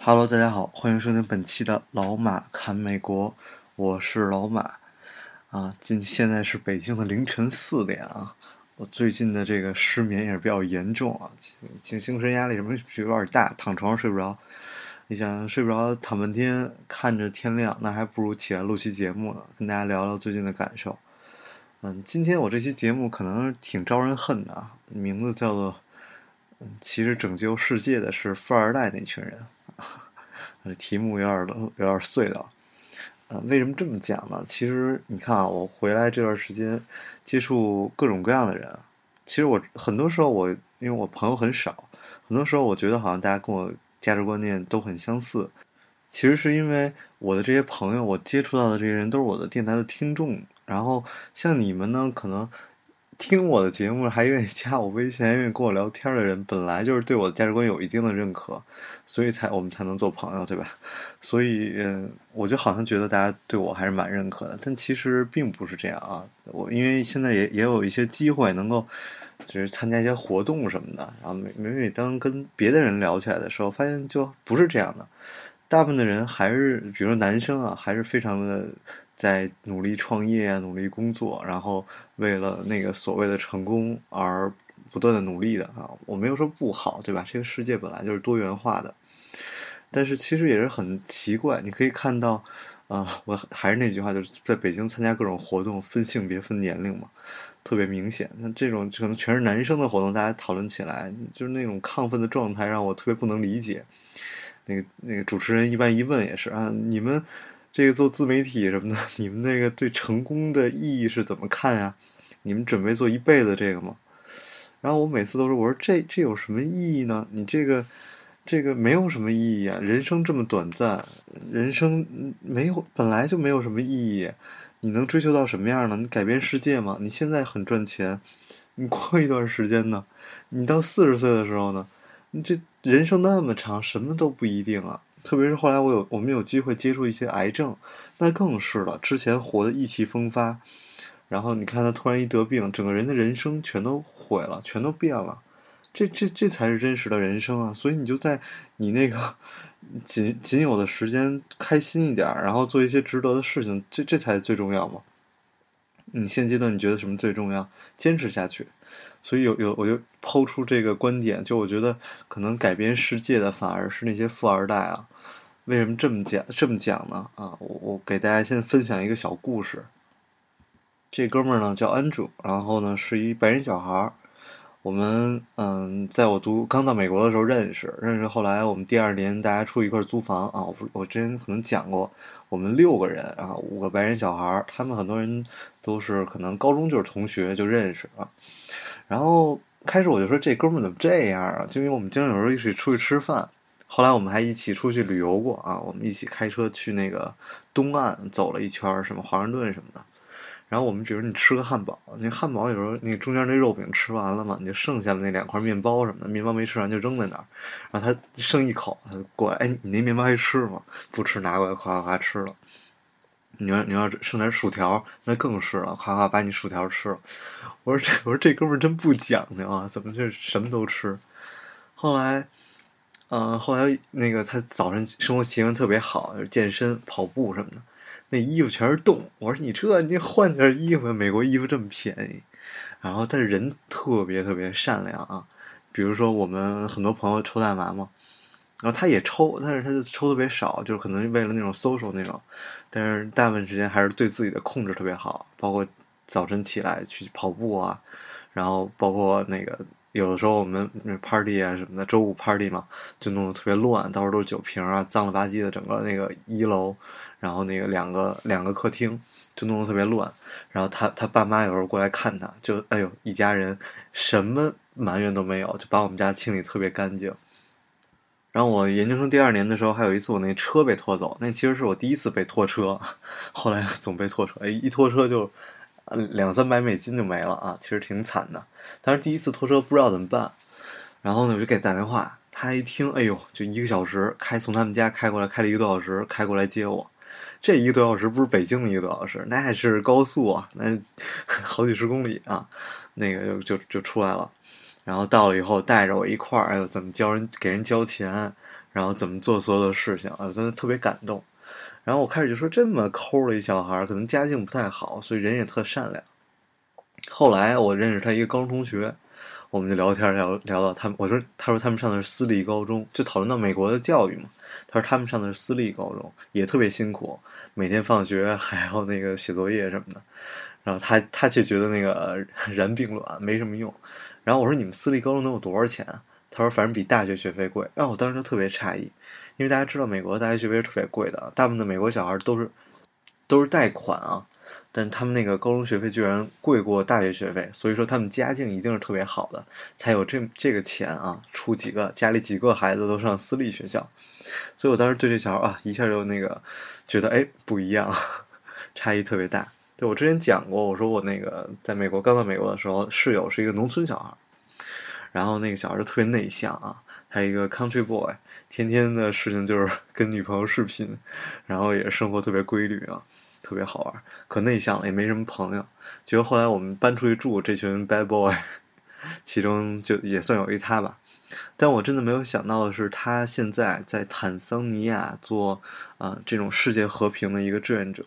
Hello，大家好，欢迎收听本期的老马看美国，我是老马啊。今现在是北京的凌晨四点啊。我最近的这个失眠也是比较严重啊，精精神压力什么有点大，躺床上睡不着。你想睡不着，躺半天看着天亮，那还不如起来录期节目呢，跟大家聊聊最近的感受。嗯，今天我这期节目可能挺招人恨的啊，名字叫做“嗯，其实拯救世界的是富二代那群人”。这题目有点有点碎了，呃，为什么这么讲呢？其实你看啊，我回来这段时间接触各种各样的人，其实我很多时候我因为我朋友很少，很多时候我觉得好像大家跟我价值观念都很相似。其实是因为我的这些朋友，我接触到的这些人都是我的电台的听众，然后像你们呢，可能。听我的节目还愿意加我微信，还愿意跟我聊天的人，本来就是对我的价值观有一定的认可，所以才我们才能做朋友，对吧？所以，嗯，我就好像觉得大家对我还是蛮认可的，但其实并不是这样啊。我因为现在也也有一些机会能够，就是参加一些活动什么的，然后每每每当跟别的人聊起来的时候，发现就不是这样的。大部分的人还是，比如说男生啊，还是非常的。在努力创业啊，努力工作，然后为了那个所谓的成功而不断的努力的啊，我没有说不好，对吧？这个世界本来就是多元化的，但是其实也是很奇怪。你可以看到，啊，我还是那句话，就是在北京参加各种活动，分性别、分年龄嘛，特别明显。那这种可能全是男生的活动，大家讨论起来就是那种亢奋的状态，让我特别不能理解。那个那个主持人一般一问也是啊，你们。这个做自媒体什么的，你们那个对成功的意义是怎么看呀？你们准备做一辈子这个吗？然后我每次都说，我说这这有什么意义呢？你这个这个没有什么意义啊！人生这么短暂，人生没有本来就没有什么意义。你能追求到什么样呢？你改变世界吗？你现在很赚钱，你过一段时间呢？你到四十岁的时候呢？你这人生那么长，什么都不一定啊！特别是后来我有我们有机会接触一些癌症，那更是了。之前活得意气风发，然后你看他突然一得病，整个人的人生全都毁了，全都变了。这这这才是真实的人生啊！所以你就在你那个 仅仅有的时间开心一点，然后做一些值得的事情，这这才最重要嘛。你现阶段你觉得什么最重要？坚持下去。所以有有我就抛出这个观点，就我觉得可能改变世界的反而是那些富二代啊。为什么这么讲这么讲呢？啊，我我给大家先分享一个小故事。这哥们儿呢叫 Andrew，然后呢是一白人小孩儿。我们嗯，在我读刚到美国的时候认识，认识后来我们第二年大家出一块租房啊。我我之前可能讲过，我们六个人啊，五个白人小孩儿，他们很多人都是可能高中就是同学就认识啊。然后开始我就说这哥们儿怎么这样啊？就因为我们经常有时候一起出去吃饭。后来我们还一起出去旅游过啊，我们一起开车去那个东岸走了一圈，什么华盛顿什么的。然后我们比如你吃个汉堡，那汉堡有时候那中间那肉饼吃完了嘛，你就剩下的那两块面包什么的，面包没吃完就扔在那儿。然后他剩一口，他过来，哎，你那面包还吃吗？不吃，拿过来，夸夸夸吃了。你要你要剩点薯条，那更是了，夸夸把你薯条吃了。我说这我说这哥们儿真不讲究啊，怎么就什么都吃？后来。嗯，后来那个他早晨生活习惯特别好，就是健身、跑步什么的，那衣服全是洞。我说你这你换件衣服，美国衣服这么便宜。然后但是人特别特别善良啊，比如说我们很多朋友抽大麻嘛，然后他也抽，但是他就抽特别少，就是可能为了那种 social 那种。但是大部分时间还是对自己的控制特别好，包括早晨起来去跑步啊，然后包括那个。有的时候我们 party 啊什么的，周五 party 嘛，就弄得特别乱，到处都是酒瓶啊，脏了吧唧的。整个那个一楼，然后那个两个两个客厅就弄得特别乱。然后他他爸妈有时候过来看他，就哎呦，一家人什么埋怨都没有，就把我们家清理特别干净。然后我研究生第二年的时候，还有一次我那车被拖走，那其实是我第一次被拖车，后来总被拖车，哎，一拖车就两三百美金就没了啊，其实挺惨的。但是第一次拖车不知道怎么办，然后呢我就给打电话，他一听，哎呦，就一个小时开从他们家开过来，开了一个多小时开过来接我。这一个多小时不是北京一个多小时，那还是高速啊，那 好几十公里啊，那个就就就出来了。然后到了以后，带着我一块儿，哎呦，怎么教人给人交钱，然后怎么做所有的事情，啊，真的特别感动。然后我开始就说，这么抠的一小孩，可能家境不太好，所以人也特善良。后来我认识他一个高中同学，我们就聊天聊聊到他们，我说他说他们上的是私立高中，就讨论到美国的教育嘛。他说他们上的是私立高中，也特别辛苦，每天放学还要那个写作业什么的。然后他他却觉得那个然并卵没什么用。然后我说你们私立高中能有多少钱？他说反正比大学学费贵。然后我当时就特别诧异，因为大家知道美国大学学费是特别贵的，大部分的美国小孩都是都是贷款啊，但他们那个高中学费居然贵过大学学费，所以说他们家境一定是特别好的，才有这这个钱啊，出几个家里几个孩子都上私立学校。所以我当时对这小孩啊，一下就那个觉得哎不一样，差异特别大。对我之前讲过，我说我那个在美国刚到美国的时候，室友是一个农村小孩，然后那个小孩就特别内向啊，他一个 country boy，天天的事情就是 跟女朋友视频，然后也生活特别规律啊，特别好玩，可内向了，也没什么朋友。结果后来我们搬出去住，这群 bad boy，其中就也算有一他吧。但我真的没有想到的是，他现在在坦桑尼亚做啊这种世界和平的一个志愿者。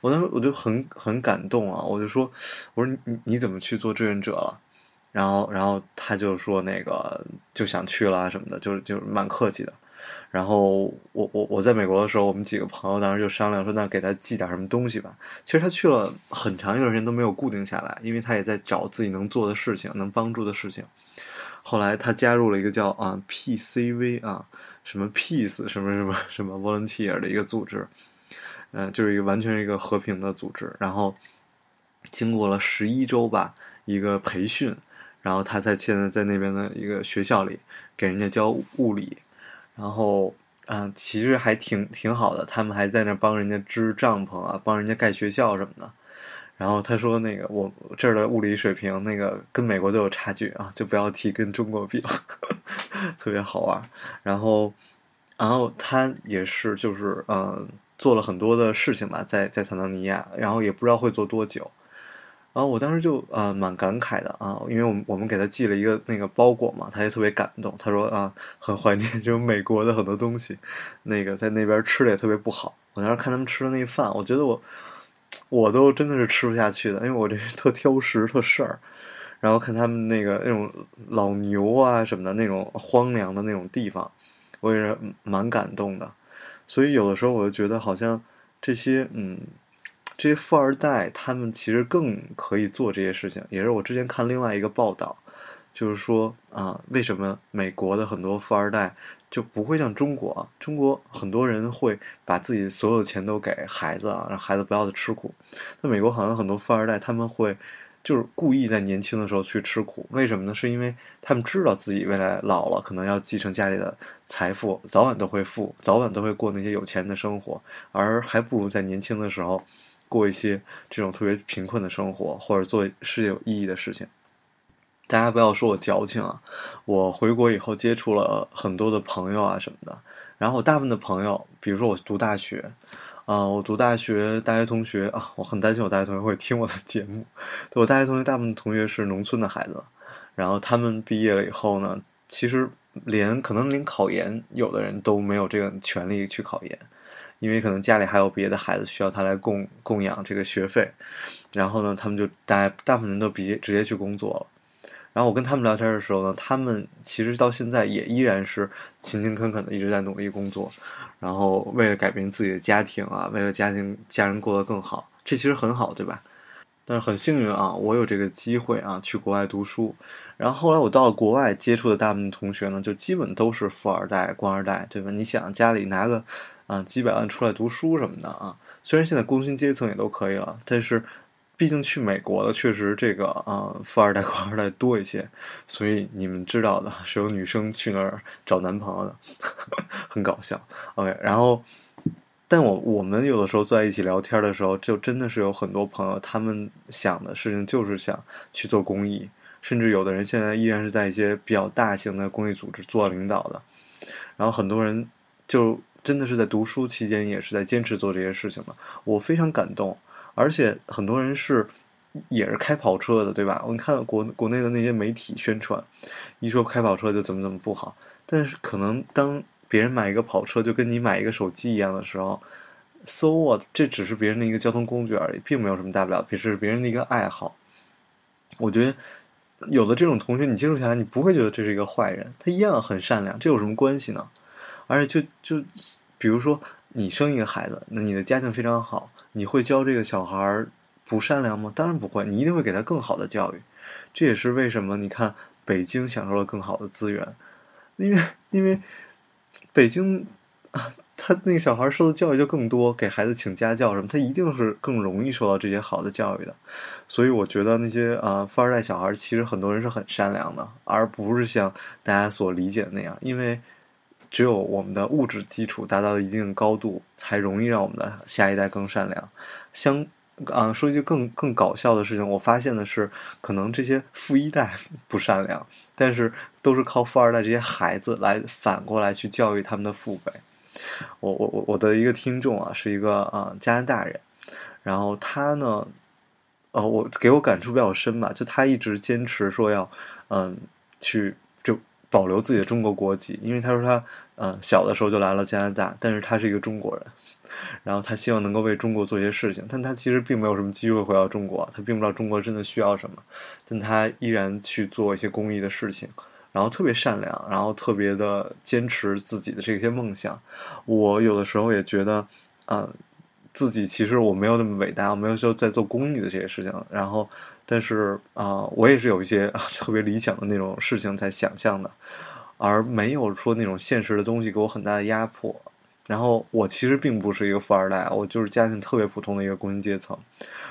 我当时我就很很感动啊，我就说，我说你你怎么去做志愿者了？然后然后他就说那个就想去了什么的，就是就是蛮客气的。然后我我我在美国的时候，我们几个朋友当时就商量说，那给他寄点什么东西吧。其实他去了很长一段时间都没有固定下来，因为他也在找自己能做的事情，能帮助的事情。后来他加入了一个叫啊 PCV 啊什么 Peace 什么什么什么 Volunteer 的一个组织。嗯，就是一个完全是一个和平的组织，然后经过了十一周吧，一个培训，然后他在现在在那边的一个学校里给人家教物理，然后嗯，其实还挺挺好的，他们还在那帮人家支帐篷啊，帮人家盖学校什么的。然后他说那个我这儿的物理水平那个跟美国都有差距啊，就不要提跟中国比了，特别好玩。然后，然后他也是就是嗯。做了很多的事情吧，在在坦桑尼亚，然后也不知道会做多久，然后我当时就啊蛮感慨的啊，因为我们我们给他寄了一个那个包裹嘛，他也特别感动，他说啊很怀念就是美国的很多东西，那个在那边吃的也特别不好，我当时看他们吃的那饭，我觉得我我都真的是吃不下去的，因为我这是特挑食特事儿，然后看他们那个那种老牛啊什么的那种荒凉的那种地方，我也是蛮感动的。所以有的时候我就觉得，好像这些嗯，这些富二代他们其实更可以做这些事情。也是我之前看另外一个报道，就是说啊，为什么美国的很多富二代就不会像中国？中国很多人会把自己所有钱都给孩子啊，让孩子不要再吃苦。那美国好像很多富二代他们会。就是故意在年轻的时候去吃苦，为什么呢？是因为他们知道自己未来老了可能要继承家里的财富，早晚都会富，早晚都会过那些有钱的生活，而还不如在年轻的时候过一些这种特别贫困的生活，或者做事业有意义的事情。大家不要说我矫情啊！我回国以后接触了很多的朋友啊什么的，然后我大部分的朋友，比如说我读大学。啊，我读大学，大学同学啊，我很担心我大学同学会听我的节目。我大学同学大部分同学是农村的孩子，然后他们毕业了以后呢，其实连可能连考研，有的人都没有这个权利去考研，因为可能家里还有别的孩子需要他来供供养这个学费。然后呢，他们就大大部分人都毕业直接去工作了。然后我跟他们聊天的时候呢，他们其实到现在也依然是勤勤恳恳的一直在努力工作。然后为了改变自己的家庭啊，为了家庭家人过得更好，这其实很好，对吧？但是很幸运啊，我有这个机会啊，去国外读书。然后后来我到了国外，接触的大部分同学呢，就基本都是富二代、官二代，对吧？你想家里拿个啊几百万出来读书什么的啊，虽然现在工薪阶层也都可以了，但是毕竟去美国的确实这个啊、富二代、官二代多一些，所以你们知道的是有女生去那儿找男朋友的，很搞笑。OK，然后。但我我们有的时候坐在一起聊天的时候，就真的是有很多朋友，他们想的事情就是想去做公益，甚至有的人现在依然是在一些比较大型的公益组织做领导的。然后很多人就真的是在读书期间也是在坚持做这些事情的，我非常感动。而且很多人是也是开跑车的，对吧？我看国国内的那些媒体宣传，一说开跑车就怎么怎么不好，但是可能当别人买一个跑车就跟你买一个手机一样的时候，so what？这只是别人的一个交通工具而已，并没有什么大不了，这是别人的一个爱好。我觉得有的这种同学，你接触下来，你不会觉得这是一个坏人，他一样很善良，这有什么关系呢？而且就就比如说你生一个孩子，那你的家境非常好，你会教这个小孩儿不善良吗？当然不会，你一定会给他更好的教育。这也是为什么你看北京享受了更好的资源，因为因为。北京啊，他那个小孩受的教育就更多，给孩子请家教什么，他一定是更容易受到这些好的教育的。所以我觉得那些啊富二代小孩，其实很多人是很善良的，而不是像大家所理解的那样。因为只有我们的物质基础达到一定高度，才容易让我们的下一代更善良。相啊，说一句更更搞笑的事情，我发现的是，可能这些富一代 不善良，但是都是靠富二代这些孩子来反过来去教育他们的父辈。我我我我的一个听众啊，是一个啊加拿大人，然后他呢，呃，我给我感触比较深吧，就他一直坚持说要嗯去就保留自己的中国国籍，因为他说他。嗯，小的时候就来了加拿大，但是他是一个中国人，然后他希望能够为中国做一些事情，但他其实并没有什么机会回到中国，他并不知道中国真的需要什么，但他依然去做一些公益的事情，然后特别善良，然后特别的坚持自己的这些梦想。我有的时候也觉得，嗯，自己其实我没有那么伟大，我没有说在做公益的这些事情，然后，但是啊，我也是有一些 特别理想的那种事情在想象的。而没有说那种现实的东西给我很大的压迫，然后我其实并不是一个富二代，我就是家庭特别普通的一个工薪阶层，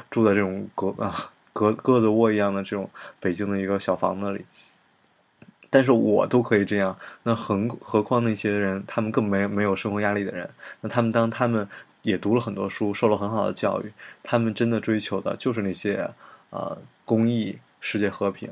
住在这种鸽啊鸽鸽子窝一样的这种北京的一个小房子里，但是我都可以这样，那何何况那些人，他们更没没有生活压力的人，那他们当他们也读了很多书，受了很好的教育，他们真的追求的就是那些啊公益、世界和平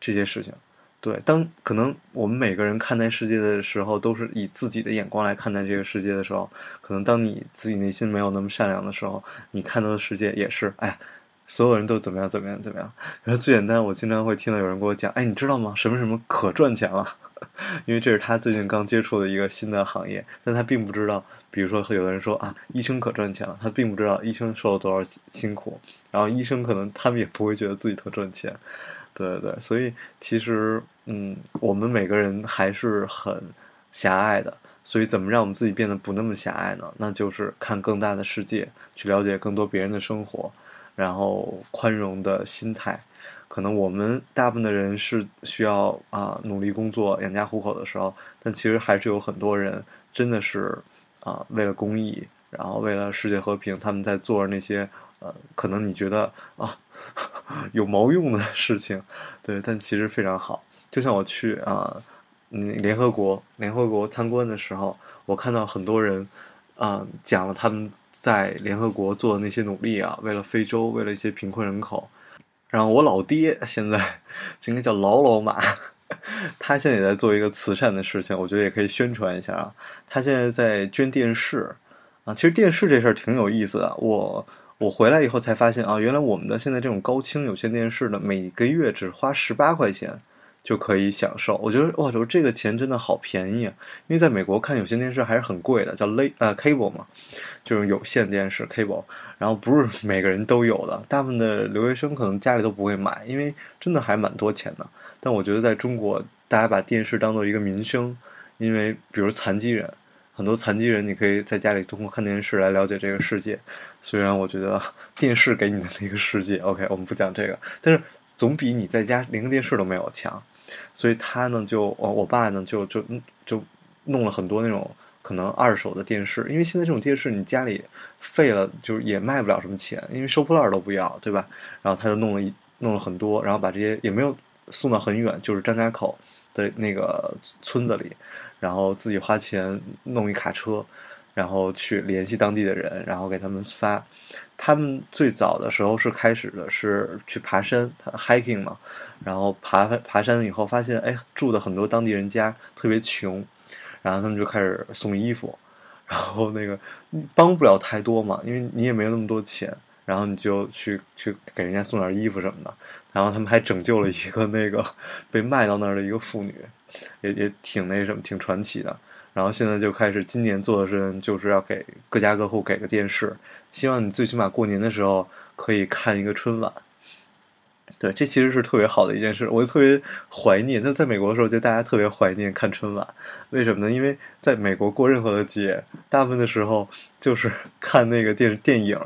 这些事情。对，当可能我们每个人看待世界的时候，都是以自己的眼光来看待这个世界的时候，可能当你自己内心没有那么善良的时候，你看到的世界也是，哎，所有人都怎么样怎么样怎么样。然后最简单，我经常会听到有人跟我讲，哎，你知道吗？什么什么可赚钱了？因为这是他最近刚接触的一个新的行业，但他并不知道，比如说有的人说啊，医生可赚钱了，他并不知道医生受了多少辛苦，然后医生可能他们也不会觉得自己特赚钱。对对对，所以其实，嗯，我们每个人还是很狭隘的。所以，怎么让我们自己变得不那么狭隘呢？那就是看更大的世界，去了解更多别人的生活，然后宽容的心态。可能我们大部分的人是需要啊努力工作养家糊口的时候，但其实还是有很多人真的是啊为了公益，然后为了世界和平，他们在做那些。呃，可能你觉得啊 有毛用的事情，对，但其实非常好。就像我去啊，联合国联合国参观的时候，我看到很多人啊讲了他们在联合国做的那些努力啊，为了非洲，为了一些贫困人口。然后我老爹 现在就应该叫老老马，他现在也在做一个慈善的事情，我觉得也可以宣传一下啊。他现在在捐电视啊，其实电视这事儿挺有意思的，我。我回来以后才发现啊，原来我们的现在这种高清有线电视呢，每个月只花十八块钱就可以享受。我觉得哇，说这个钱真的好便宜啊！因为在美国看有线电视还是很贵的，叫 l 呃 cable 嘛，就是有线电视 cable。然后不是每个人都有的，大部分的留学生可能家里都不会买，因为真的还蛮多钱的。但我觉得在中国，大家把电视当做一个民生，因为比如残疾人。很多残疾人，你可以在家里通过看电视来了解这个世界。虽然我觉得电视给你的那个世界，OK，我们不讲这个，但是总比你在家连个电视都没有强。所以他呢，就我我爸呢，就就就弄了很多那种可能二手的电视，因为现在这种电视你家里废了，就是也卖不了什么钱，因为收破烂都不要，对吧？然后他就弄了弄了很多，然后把这些也没有送到很远，就是张家口的那个村子里，然后自己花钱弄一卡车。然后去联系当地的人，然后给他们发。他们最早的时候是开始的是去爬山，hiking 嘛。然后爬爬山以后发现，哎，住的很多当地人家特别穷，然后他们就开始送衣服。然后那个帮不了太多嘛，因为你也没有那么多钱。然后你就去去给人家送点衣服什么的。然后他们还拯救了一个那个被卖到那儿的一个妇女，也也挺那什么，挺传奇的。然后现在就开始，今年做的事情就是要给各家各户给个电视，希望你最起码过年的时候可以看一个春晚。对，这其实是特别好的一件事，我就特别怀念。那在美国的时候，就大家特别怀念看春晚，为什么呢？因为在美国过任何的节，大部分的时候就是 看那个电电影，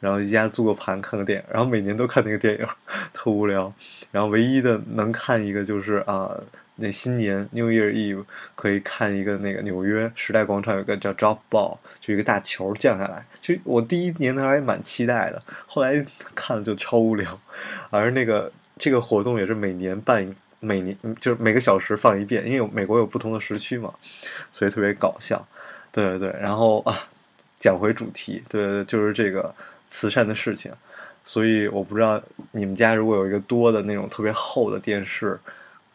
然后一家租个盘看个电影，然后每年都看那个电影，特无聊。然后唯一的能看一个就是啊。那新年 New Year Eve 可以看一个那个纽约时代广场有个叫 Drop Ball，就一个大球降下来。其实我第一年的时候还蛮期待的，后来看了就超无聊。而那个这个活动也是每年办，每年就是每个小时放一遍，因为有美国有不同的时区嘛，所以特别搞笑。对对对，然后啊，讲回主题，对对，就是这个慈善的事情。所以我不知道你们家如果有一个多的那种特别厚的电视。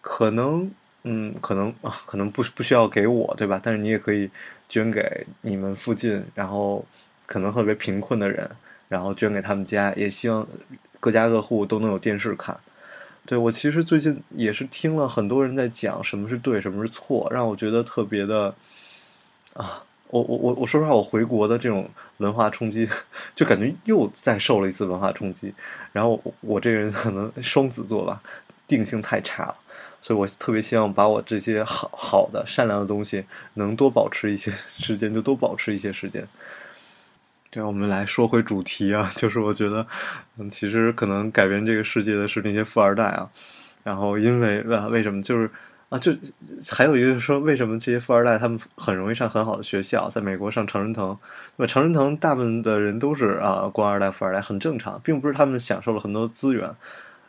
可能，嗯，可能啊，可能不不需要给我，对吧？但是你也可以捐给你们附近，然后可能特别贫困的人，然后捐给他们家，也希望各家各户都能有电视看。对我其实最近也是听了很多人在讲什么是对，什么是错，让我觉得特别的啊，我我我我说实话，我回国的这种文化冲击，就感觉又再受了一次文化冲击。然后我这个人可能双子座吧，定性太差了。所以我特别希望把我这些好好的、善良的东西能多保持一些时间，就多保持一些时间。对，我们来说回主题啊，就是我觉得，嗯，其实可能改变这个世界的是那些富二代啊。然后，因为为为什么？就是啊，就还有一个就是说，为什么这些富二代他们很容易上很好的学校？在美国上常春藤，那么常春藤大部分的人都是啊官二代、富二代，很正常，并不是他们享受了很多资源。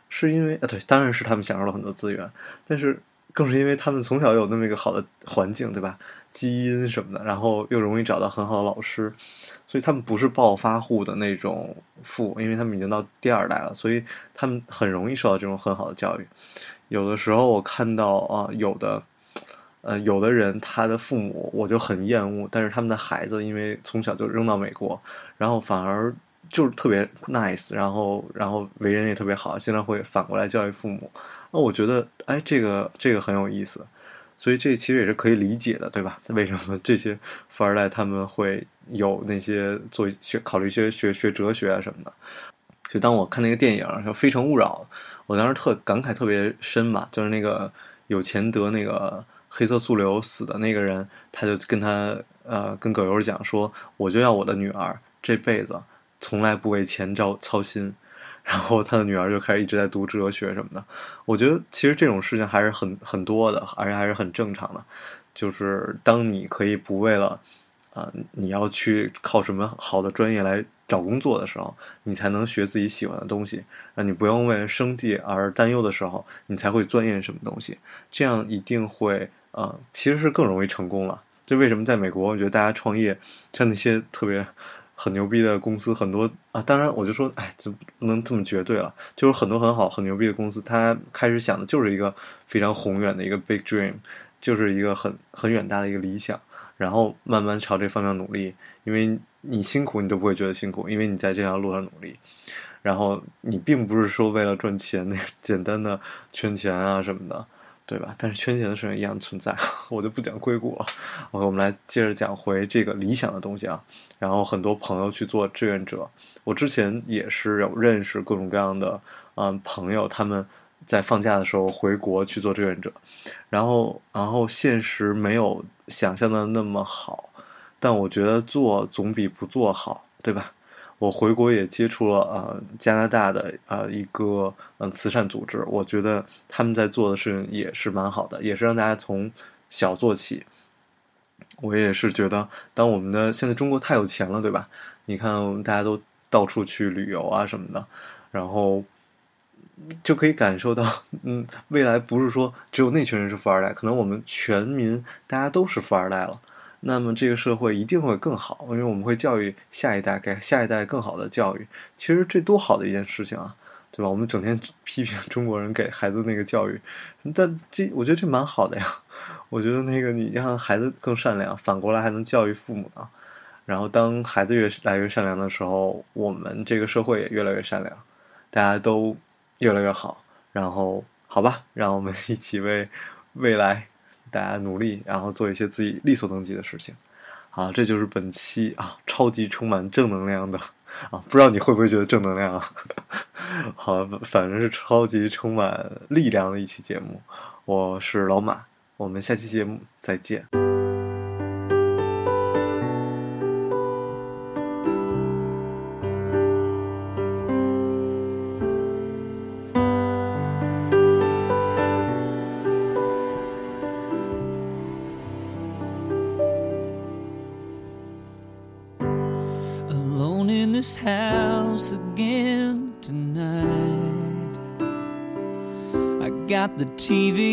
是因为啊，对，当然是他们享受了很多资源，但是更是因为他们从小有那么一个好的环境，对吧？基因什么的，然后又容易找到很好的老师，所以他们不是暴发户的那种富，因为他们已经到第二代了，所以他们很容易受到这种很好的教育。有的时候我看到啊，有的呃，有的人他的父母我就很厌恶，但是他们的孩子因为从小就扔到美国，然后反而。就是特别 nice，然后然后为人也特别好，经常会反过来教育父母。那我觉得，哎，这个这个很有意思，所以这其实也是可以理解的，对吧？为什么这些富二代他们会有那些做学考虑一些学学哲学啊什么的？就当我看那个电影叫《非诚勿扰》，我当时特感慨特别深嘛，就是那个有钱得那个黑色素瘤死的那个人，他就跟他呃跟葛优讲说，我就要我的女儿这辈子。从来不为钱操操心，然后他的女儿就开始一直在读哲学什么的。我觉得其实这种事情还是很很多的，而且还是很正常的。就是当你可以不为了啊你要去靠什么好的专业来找工作的时候，你才能学自己喜欢的东西，让你不用为了生计而担忧的时候，你才会钻研什么东西。这样一定会啊，其实是更容易成功了。就为什么在美国，我觉得大家创业像那些特别。很牛逼的公司很多啊，当然我就说，哎，就不能这么绝对了。就是很多很好、很牛逼的公司，他开始想的就是一个非常宏远的一个 big dream，就是一个很很远大的一个理想，然后慢慢朝这方向努力。因为你辛苦，你都不会觉得辛苦，因为你在这条路上努力。然后你并不是说为了赚钱，那 简单的圈钱啊什么的。对吧？但是圈钱的事情一样存在，我就不讲硅谷了。OK，我们来接着讲回这个理想的东西啊。然后很多朋友去做志愿者，我之前也是有认识各种各样的嗯朋友，他们在放假的时候回国去做志愿者。然后，然后现实没有想象的那么好，但我觉得做总比不做好，对吧？我回国也接触了呃加拿大的呃一个嗯慈善组织，我觉得他们在做的事情也是蛮好的，也是让大家从小做起，我也是觉得，当我们的现在中国太有钱了，对吧？你看，大家都到处去旅游啊什么的，然后就可以感受到，嗯，未来不是说只有那群人是富二代，可能我们全民大家都是富二代了。那么这个社会一定会更好，因为我们会教育下一代，给下一代更好的教育。其实这多好的一件事情啊，对吧？我们整天批评中国人给孩子那个教育，但这我觉得这蛮好的呀。我觉得那个你让孩子更善良，反过来还能教育父母呢。然后当孩子越来越善良的时候，我们这个社会也越来越善良，大家都越来越好。然后好吧，让我们一起为未来。大家努力，然后做一些自己力所能及的事情，啊，这就是本期啊超级充满正能量的啊，不知道你会不会觉得正能量啊？好，反正是超级充满力量的一期节目。我是老马，我们下期节目再见。The TV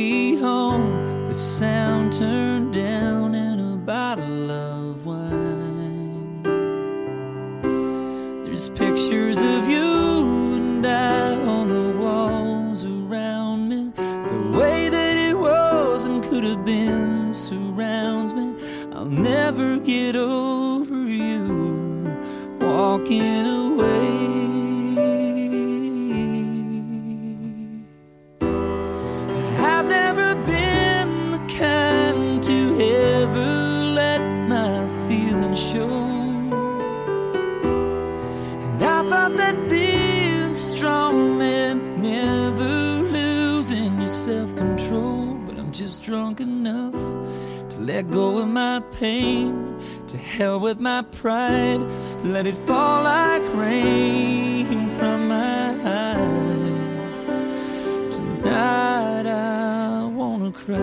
let it fall like rain from my eyes. Tonight I wanna cry.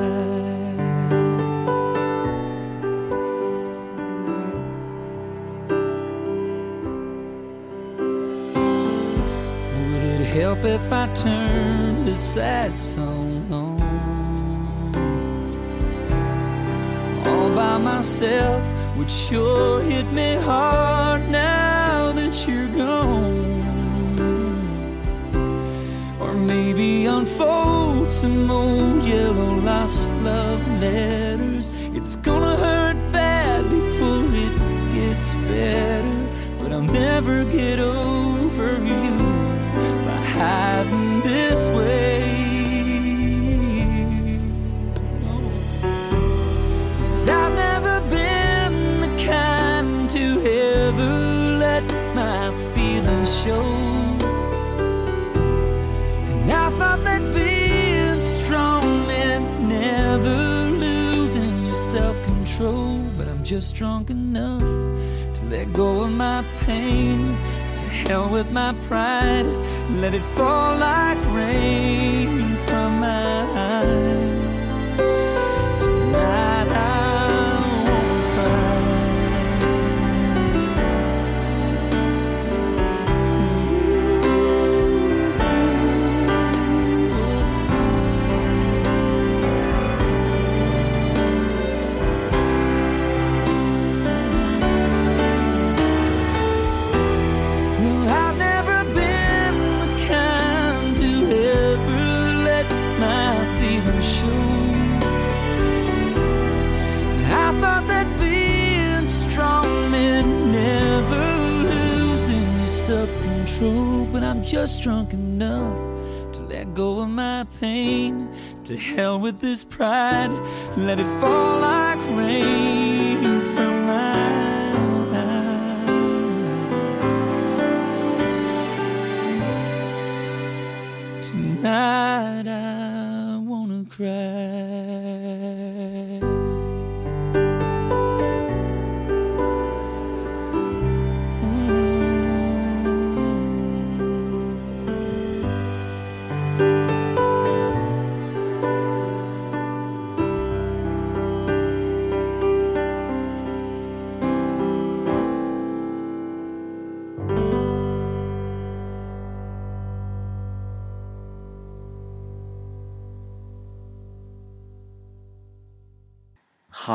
Would it help if I turned this sad song on? All by myself would sure hit me hard now that you're gone. Or maybe unfold some old yellow lost love letters. It's gonna hurt bad before it gets better. But I'll never get over you show. And I thought that being strong meant never losing your self control. But I'm just drunk enough to let go of my pain. To hell with my pride, let it fall like rain from my eyes. Just drunk enough to let go of my pain. To hell with this pride, let it fall like rain from my eyes. Tonight I wanna cry.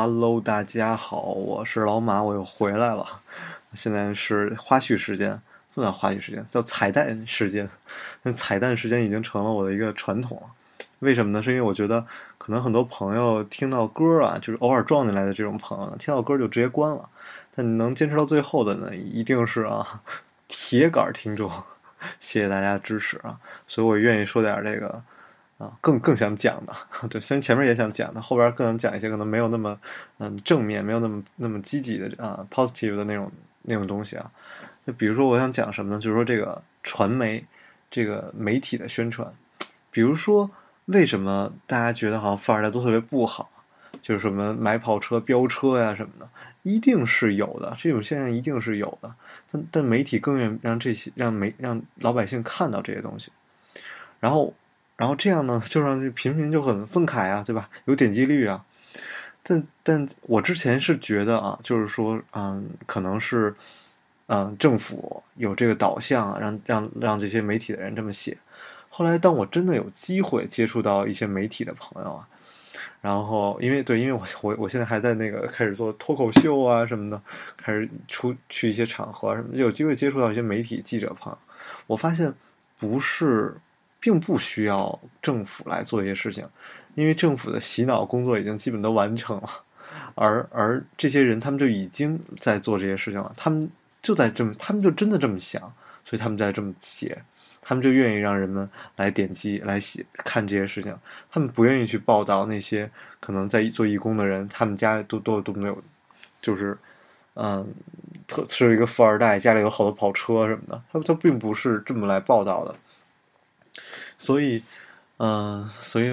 Hello，大家好，我是老马，我又回来了。现在是花絮时间，不叫花絮时间，叫彩蛋时间。那彩蛋时间已经成了我的一个传统了。为什么呢？是因为我觉得可能很多朋友听到歌啊，就是偶尔撞进来的这种朋友呢，听到歌就直接关了。但能坚持到最后的呢，一定是啊铁杆听众。谢谢大家支持啊！所以我愿意说点这个。啊，更更想讲的，对，虽然前面也想讲的，后边更想讲一些可能没有那么嗯正面，没有那么那么积极的啊 positive 的那种那种东西啊。就比如说，我想讲什么呢？就是说这个传媒，这个媒体的宣传。比如说，为什么大家觉得好像富二代都特别不好？就是什么买跑车、飙车呀什么的，一定是有的，这种现象一定是有的。但但媒体更愿让这些让媒让老百姓看到这些东西，然后。然后这样呢，就让这平民就很愤慨啊，对吧？有点击率啊。但但我之前是觉得啊，就是说，嗯，可能是，嗯，政府有这个导向，让让让这些媒体的人这么写。后来，当我真的有机会接触到一些媒体的朋友啊，然后因为对，因为我我我现在还在那个开始做脱口秀啊什么的，开始出去一些场合什么，有机会接触到一些媒体记者朋友，我发现不是。并不需要政府来做一些事情，因为政府的洗脑工作已经基本都完成了，而而这些人他们就已经在做这些事情了，他们就在这么，他们就真的这么想，所以他们在这么写，他们就愿意让人们来点击来写看这些事情，他们不愿意去报道那些可能在做义工的人，他们家都都都没有，就是嗯，特是一个富二代，家里有好多跑车什么的，他他并不是这么来报道的。所以，嗯，所以，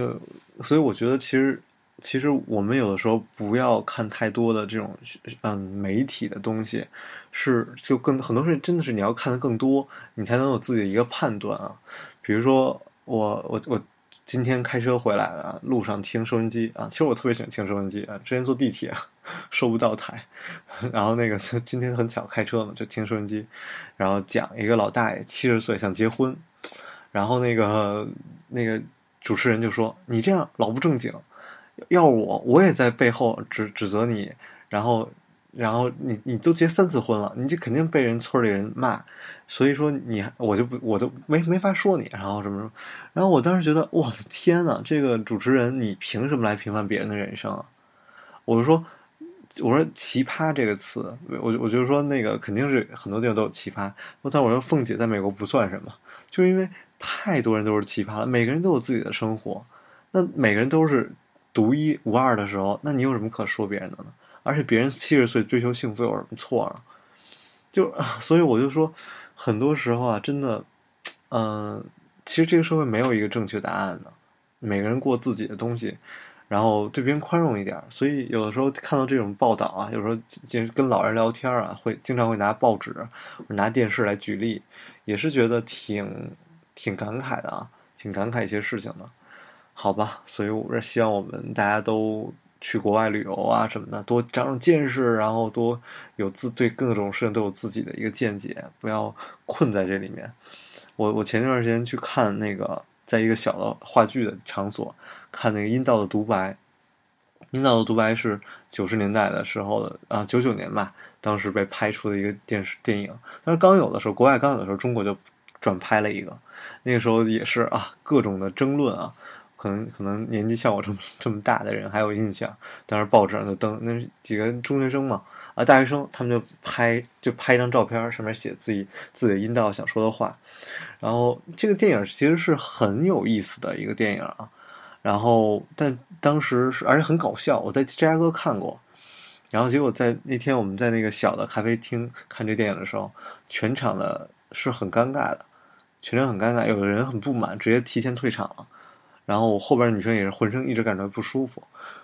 所以我觉得，其实，其实我们有的时候不要看太多的这种，嗯，媒体的东西，是就更很多事真的是你要看的更多，你才能有自己的一个判断啊。比如说，我我我今天开车回来了，路上听收音机啊，其实我特别喜欢听收音机啊。之前坐地铁 收不到台，然后那个 今天很巧开车嘛，就听收音机，然后讲一个老大爷七十岁想结婚。然后那个那个主持人就说：“你这样老不正经，要我我也在背后指指责你。然后，然后你你都结三次婚了，你就肯定被人村里人骂。所以说你我就不我都没没法说你。然后什么什么。然后我当时觉得我的天呐，这个主持人你凭什么来评判别人的人生啊？我就说我说奇葩这个词，我我就说那个肯定是很多地方都有奇葩。但我说凤姐在美国不算什么，就是因为。太多人都是奇葩了，每个人都有自己的生活，那每个人都是独一无二的时候，那你有什么可说别人的呢？而且别人七十岁追求幸福有什么错呢？就啊 所以我就说，很多时候啊，真的，嗯，其实这个社会没有一个正确答案的，每个人过自己的东西，然后对别人宽容一点。所以有的时候看到这种报道啊，有时候就跟老人聊天啊，会经常会拿报纸、拿电视来举例，也是觉得挺。挺感慨的啊，挺感慨一些事情的，好吧，所以我是希望我们大家都去国外旅游啊什么的，多长长见识，然后多有自对各种事情都有自己的一个见解，不要困在这里面。我我前段时间去看那个，在一个小的话剧的场所看那个《阴道的独白》，《阴道的独白》是九十年代的时候的啊，九九年吧，当时被拍出的一个电视电影，但是刚有的时候，国外刚有的时候，中国就转拍了一个。那个时候也是啊，各种的争论啊，可能可能年纪像我这么这么大的人还有印象。当时报纸上就登那几个中学生嘛，啊大学生，他们就拍就拍一张照片，上面写自己自己的阴道想说的话。然后这个电影其实是很有意思的一个电影啊。然后但当时是而且很搞笑，我在芝加哥看过。然后结果在那天我们在那个小的咖啡厅看这电影的时候，全场的是很尴尬的。全程很尴尬，有的人很不满，直接提前退场了。然后我后边女生也是浑身一直感觉不舒服，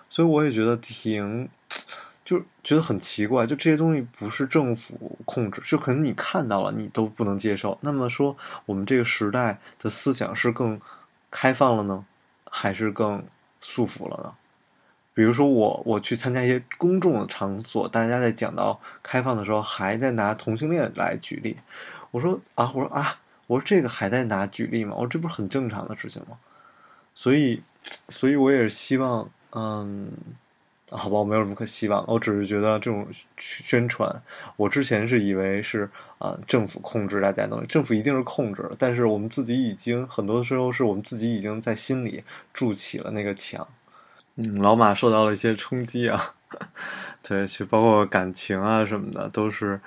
所以我也觉得挺，就觉得很奇怪。就这些东西不是政府控制，就可能你看到了你都不能接受。那么说，我们这个时代的思想是更开放了呢，还是更束缚了呢？比如说我我去参加一些公众的场所，大家在讲到开放的时候，还在拿同性恋来举例。我说啊，我说啊。我说这个还在拿举例吗？我说这不是很正常的事情吗？所以，所以我也是希望，嗯，好吧，我没有什么可希望，我只是觉得这种宣传，我之前是以为是啊政府控制大家东西，政府一定是控制，但是我们自己已经很多时候是我们自己已经在心里筑起了那个墙。嗯，老马受到了一些冲击啊，对，就包括感情啊什么的，都是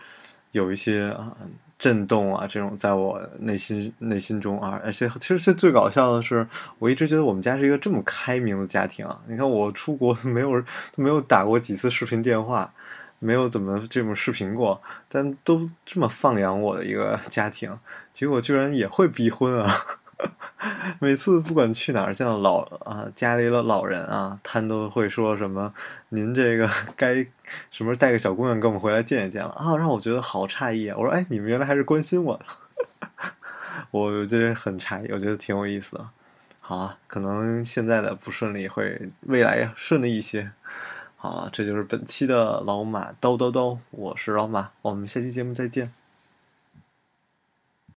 有一些啊。震动啊，这种在我内心内心中啊，而且其实最最搞笑的是，我一直觉得我们家是一个这么开明的家庭啊。你看我出国 没有没有打过几次视频电话，没有怎么这么视频过，但都这么放养我的一个家庭，结果居然也会逼婚啊！每次不管去哪儿，像老啊家里的老人啊，他都会说什么：“您这个该什么时候带个小姑娘跟我们回来见一见了啊！”让我觉得好诧异啊！我说：“哎，你们原来还是关心我的。”我觉得很诧异，我觉得挺有意思的。好了，可能现在的不顺利会未来顺利一些。好了，这就是本期的老马叨叨叨，我是老马，我们下期节目再见。